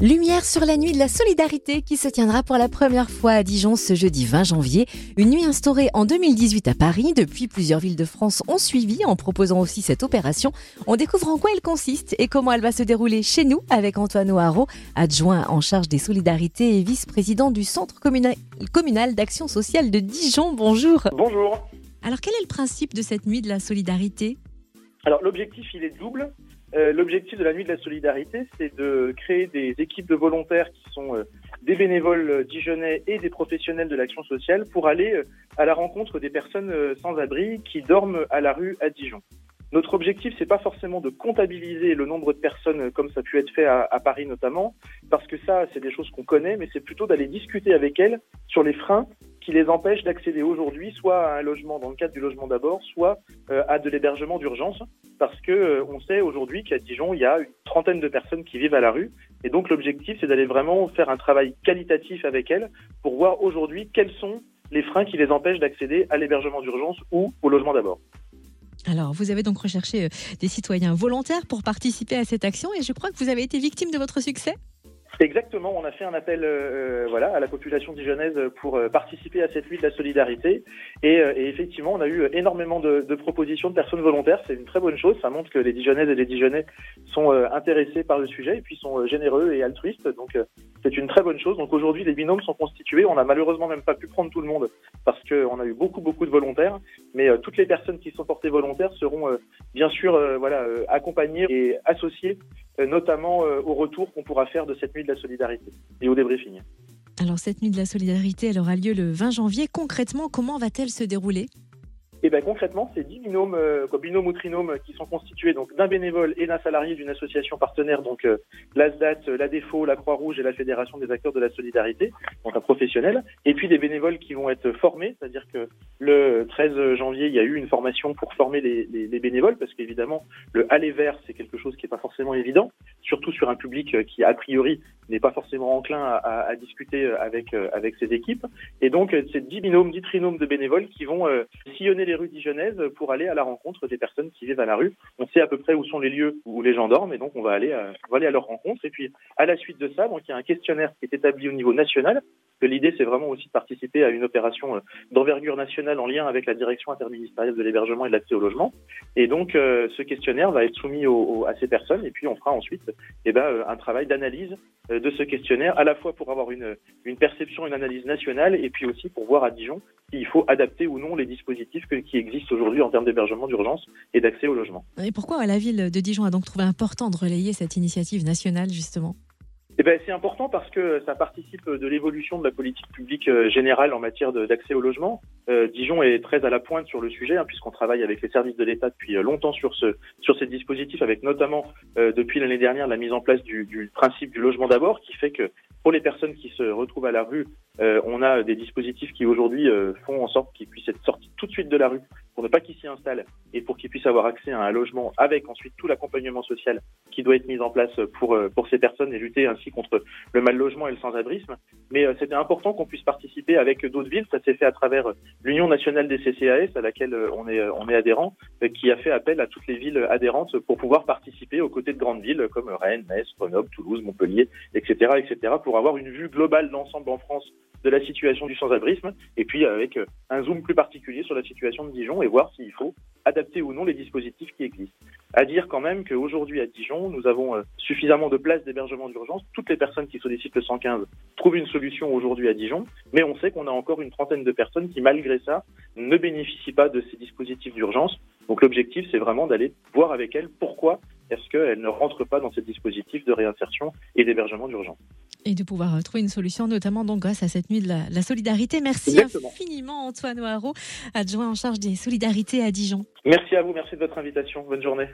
Lumière sur la nuit de la solidarité qui se tiendra pour la première fois à Dijon ce jeudi 20 janvier. Une nuit instaurée en 2018 à Paris. Depuis, plusieurs villes de France ont suivi en proposant aussi cette opération. On découvre en quoi elle consiste et comment elle va se dérouler chez nous avec Antoine O'Haraud, adjoint en charge des solidarités et vice-président du Centre communal, communal d'action sociale de Dijon. Bonjour. Bonjour. Alors quel est le principe de cette nuit de la solidarité? Alors l'objectif il est double. Euh, l'objectif de la nuit de la solidarité, c'est de créer des équipes de volontaires qui sont euh, des bénévoles dijonnais et des professionnels de l'action sociale pour aller euh, à la rencontre des personnes sans abri qui dorment à la rue à Dijon. Notre objectif, c'est pas forcément de comptabiliser le nombre de personnes comme ça a pu être fait à, à Paris notamment, parce que ça, c'est des choses qu'on connaît, mais c'est plutôt d'aller discuter avec elles sur les freins qui les empêchent d'accéder aujourd'hui soit à un logement dans le cadre du logement d'abord, soit à de l'hébergement d'urgence, parce que euh, on sait aujourd'hui qu'à Dijon, il y a une trentaine de personnes qui vivent à la rue. Et donc l'objectif, c'est d'aller vraiment faire un travail qualitatif avec elles pour voir aujourd'hui quels sont les freins qui les empêchent d'accéder à l'hébergement d'urgence ou au logement d'abord. Alors, vous avez donc recherché euh, des citoyens volontaires pour participer à cette action et je crois que vous avez été victime de votre succès Exactement, on a fait un appel euh, voilà, à la population dijonnaise pour euh, participer à cette nuit de la solidarité. Et, euh, et effectivement, on a eu énormément de, propositions de personnes volontaires. C'est une très bonne chose. Ça montre que les Dijonnaises et les Dijonnais sont intéressés par le sujet et puis sont généreux et altruistes. Donc, c'est une très bonne chose. Donc, aujourd'hui, les binômes sont constitués. On n'a malheureusement même pas pu prendre tout le monde parce qu'on a eu beaucoup, beaucoup de volontaires. Mais toutes les personnes qui sont portées volontaires seront bien sûr voilà, accompagnées et associées notamment au retour qu'on pourra faire de cette nuit de la solidarité et au débriefing. Alors cette nuit de la solidarité, elle aura lieu le 20 janvier. Concrètement, comment va-t-elle se dérouler? Et eh ben concrètement, c'est 10 binômes, euh, binômes ou trinômes qui sont constitués donc d'un bénévole et d'un salarié d'une association partenaire, donc euh, l'ASDAT, la Défaut, la Croix-Rouge et la Fédération des acteurs de la solidarité, donc un professionnel, et puis des bénévoles qui vont être formés, c'est-à-dire que le 13 janvier, il y a eu une formation pour former les, les, les bénévoles, parce qu'évidemment, le aller vers, c'est quelque chose qui n'est pas forcément évident, surtout sur un public euh, qui, a priori, n'est pas forcément enclin à, discuter avec, euh, avec ses équipes. Et donc, c'est 10 binômes, 10 trinômes de bénévoles qui vont sillonner les rues dijonnaises pour aller à la rencontre des personnes qui vivent à la rue. On sait à peu près où sont les lieux où les gens dorment et donc on va aller à, aller à leur rencontre. Et puis à la suite de ça, donc il y a un questionnaire qui est établi au niveau national. Que l'idée c'est vraiment aussi de participer à une opération euh, d'envergure nationale en lien avec la direction interministérielle de l'hébergement et de l'accès au logement. Et donc euh, ce questionnaire va être soumis au, à ces personnes et puis on fera ensuite eh ben, euh, un travail d'analyse de ce questionnaire, à la fois pour avoir une, une perception, une analyse nationale et puis aussi pour voir à Dijon s'il faut adapter ou non les dispositifs qui existent aujourd'hui en termes d'hébergement d'urgence et d'accès au logement. Et pourquoi la ville de Dijon a donc trouvé important de relayer cette initiative nationale justement? Eh ben, c'est important parce que ça participe de l'évolution de la politique publique euh, générale en matière d'accès au logement. Euh, Dijon est très à la pointe sur le sujet, hein, puisqu'on travaille avec les services de l'État depuis euh, longtemps sur ce sur ces dispositifs, avec notamment depuis l'année dernière la mise en place du, principe du logement d'abord, qui fait que pour les personnes qui se retrouvent à la rue, on a des dispositifs qui aujourd'hui font en sorte qu'ils puissent être sortis tout de suite de la rue pour ne pas qu'ils s'y installent et pour qu'ils puissent avoir accès à un logement avec ensuite tout l'accompagnement social qui doit être mis en place pour euh, pour ces personnes et lutter ainsi contre le mal logement et le sans-abrisme. Mais euh, c'était important qu'on puisse participer avec d'autres villes. Ça s'est fait à travers l'Union nationale des CCAS à laquelle on est on est adhérent, qui a fait appel à toutes les villes adhérentes pour pouvoir participer aux côtés de grandes villes comme Rennes, Metz, Grenoble, Toulouse, Montpellier, etc., etc., pour avoir une vue globale d'ensemble en France de la situation du sans-abrisme, et puis avec euh, un zoom plus particulier sur la situation de Dijon et voir s'il faut adapter ou non les dispositifs qui existent. À dire quand même qu'aujourd'hui à Dijon, nous avons euh, suffisamment de places d'hébergement d'urgence. Toutes les personnes qui sollicitent le 115 trouvent une solution aujourd'hui à Dijon, mais on sait qu'on a encore une trentaine de personnes qui, malgré ça, ne bénéficient pas de ces dispositifs d'urgence. Donc l'objectif, c'est vraiment d'aller voir avec elles pourquoi est-ce qu'elles ne rentrent pas dans ces dispositifs de réinsertion et d'hébergement d'urgence et de pouvoir euh, trouver une solution, notamment donc grâce à cette nuit de la, la solidarité. Merci Exactement. infiniment Antoine Oaro, adjoint en charge des solidarités à Dijon. Merci à vous, merci de votre invitation. Bonne journée.